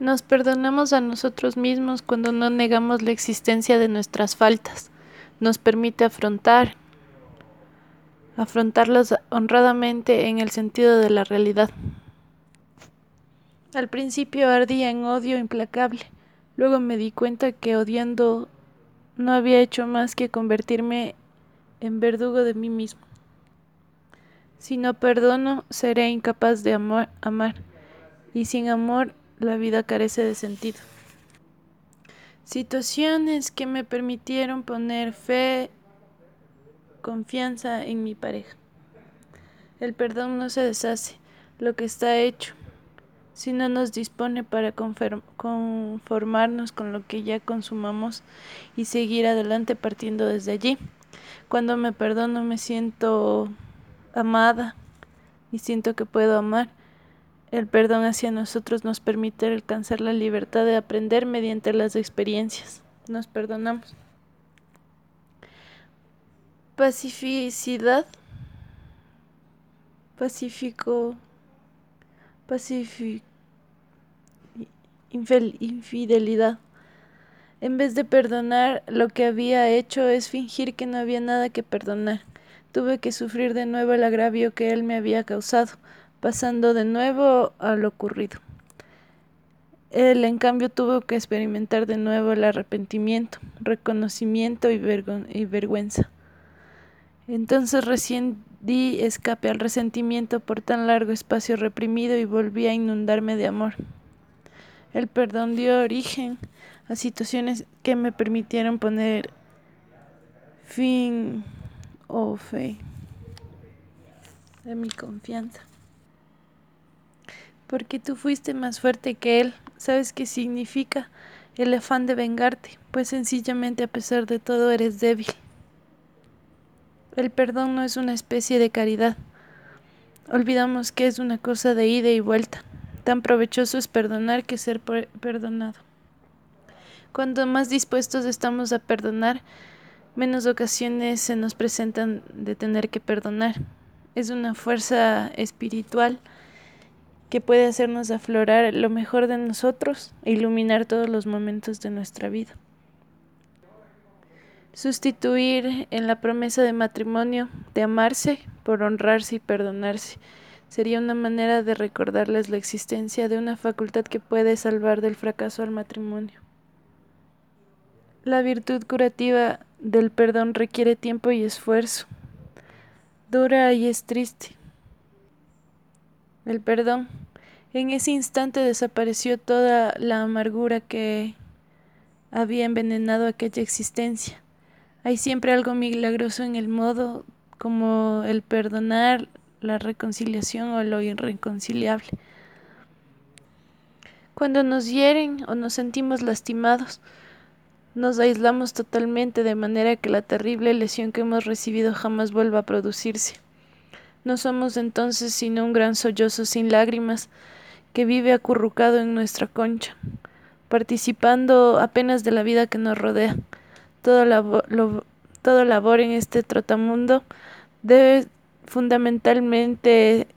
Nos perdonamos a nosotros mismos cuando no negamos la existencia de nuestras faltas. Nos permite afrontar, afrontarlas honradamente en el sentido de la realidad. Al principio ardía en odio implacable, luego me di cuenta que odiando no había hecho más que convertirme en verdugo de mí mismo. Si no perdono, seré incapaz de amor, amar, y sin amor la vida carece de sentido. Situaciones que me permitieron poner fe, confianza en mi pareja. El perdón no se deshace, lo que está hecho, si no nos dispone para conformarnos con lo que ya consumamos y seguir adelante partiendo desde allí. Cuando me perdono me siento amada y siento que puedo amar el perdón hacia nosotros nos permite alcanzar la libertad de aprender mediante las experiencias. Nos perdonamos. Pacificidad. Pacífico. Pacífico. Infidelidad. En vez de perdonar, lo que había hecho es fingir que no había nada que perdonar. Tuve que sufrir de nuevo el agravio que él me había causado pasando de nuevo a lo ocurrido. Él, en cambio, tuvo que experimentar de nuevo el arrepentimiento, reconocimiento y, y vergüenza. Entonces recién di escape al resentimiento por tan largo espacio reprimido y volví a inundarme de amor. El perdón dio origen a situaciones que me permitieron poner fin o fe de mi confianza porque tú fuiste más fuerte que él. ¿Sabes qué significa el afán de vengarte? Pues sencillamente a pesar de todo eres débil. El perdón no es una especie de caridad. Olvidamos que es una cosa de ida y vuelta. Tan provechoso es perdonar que ser perdonado. Cuando más dispuestos estamos a perdonar, menos ocasiones se nos presentan de tener que perdonar. Es una fuerza espiritual que puede hacernos aflorar lo mejor de nosotros e iluminar todos los momentos de nuestra vida. Sustituir en la promesa de matrimonio de amarse por honrarse y perdonarse sería una manera de recordarles la existencia de una facultad que puede salvar del fracaso al matrimonio. La virtud curativa del perdón requiere tiempo y esfuerzo. Dura y es triste, el perdón. En ese instante desapareció toda la amargura que había envenenado aquella existencia. Hay siempre algo milagroso en el modo como el perdonar, la reconciliación o lo irreconciliable. Cuando nos hieren o nos sentimos lastimados, nos aislamos totalmente de manera que la terrible lesión que hemos recibido jamás vuelva a producirse. No somos entonces sino un gran sollozo sin lágrimas que vive acurrucado en nuestra concha, participando apenas de la vida que nos rodea. Todo, todo labor en este trotamundo debe fundamentalmente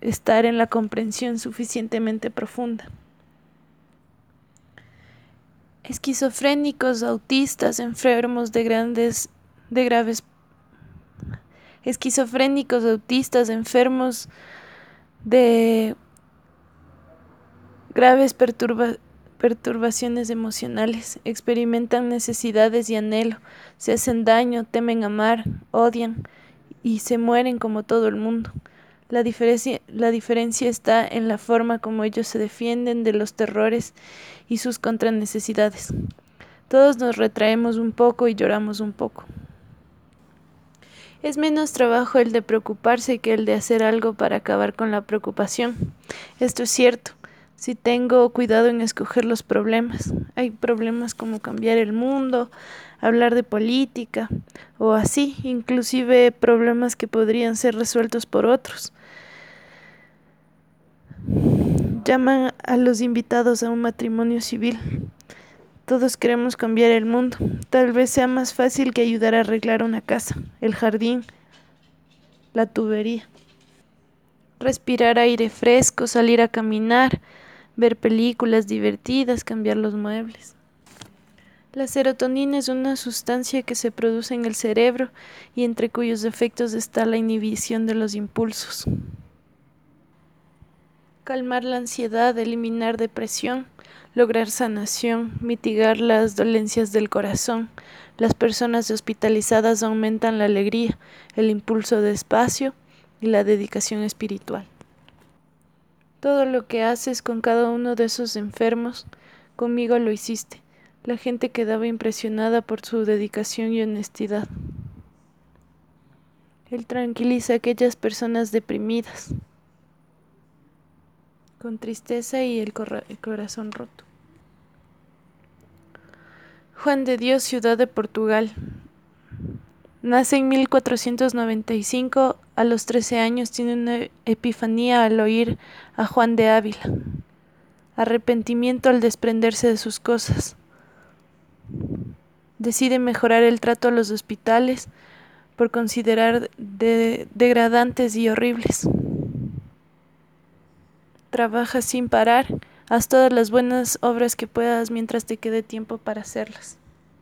estar en la comprensión suficientemente profunda. Esquizofrénicos, autistas, enfermos de grandes, de graves esquizofrénicos, autistas, enfermos de graves perturbaciones emocionales, experimentan necesidades y anhelo, se hacen daño, temen amar, odian y se mueren como todo el mundo. La diferencia, la diferencia está en la forma como ellos se defienden de los terrores y sus contranecesidades. Todos nos retraemos un poco y lloramos un poco. Es menos trabajo el de preocuparse que el de hacer algo para acabar con la preocupación. Esto es cierto. Si tengo cuidado en escoger los problemas. Hay problemas como cambiar el mundo, hablar de política o así, inclusive problemas que podrían ser resueltos por otros. Llaman a los invitados a un matrimonio civil. Todos queremos cambiar el mundo. Tal vez sea más fácil que ayudar a arreglar una casa, el jardín, la tubería. Respirar aire fresco, salir a caminar, ver películas divertidas, cambiar los muebles. La serotonina es una sustancia que se produce en el cerebro y entre cuyos efectos está la inhibición de los impulsos. Calmar la ansiedad, eliminar depresión, lograr sanación, mitigar las dolencias del corazón. Las personas hospitalizadas aumentan la alegría, el impulso de espacio y la dedicación espiritual. Todo lo que haces con cada uno de esos enfermos, conmigo lo hiciste. La gente quedaba impresionada por su dedicación y honestidad. Él tranquiliza a aquellas personas deprimidas, con tristeza y el, corazón roto. Juan de Dios, ciudad de Portugal. Nace en 1495, a los 13 años tiene una epifanía al oír a Juan de Ávila. Arrepentimiento al desprenderse de sus cosas decide mejorar el trato a los hospitales por considerar degradantes y horribles. Trabaja sin parar, haz todas las buenas obras que puedas mientras te quede tiempo para hacerlas.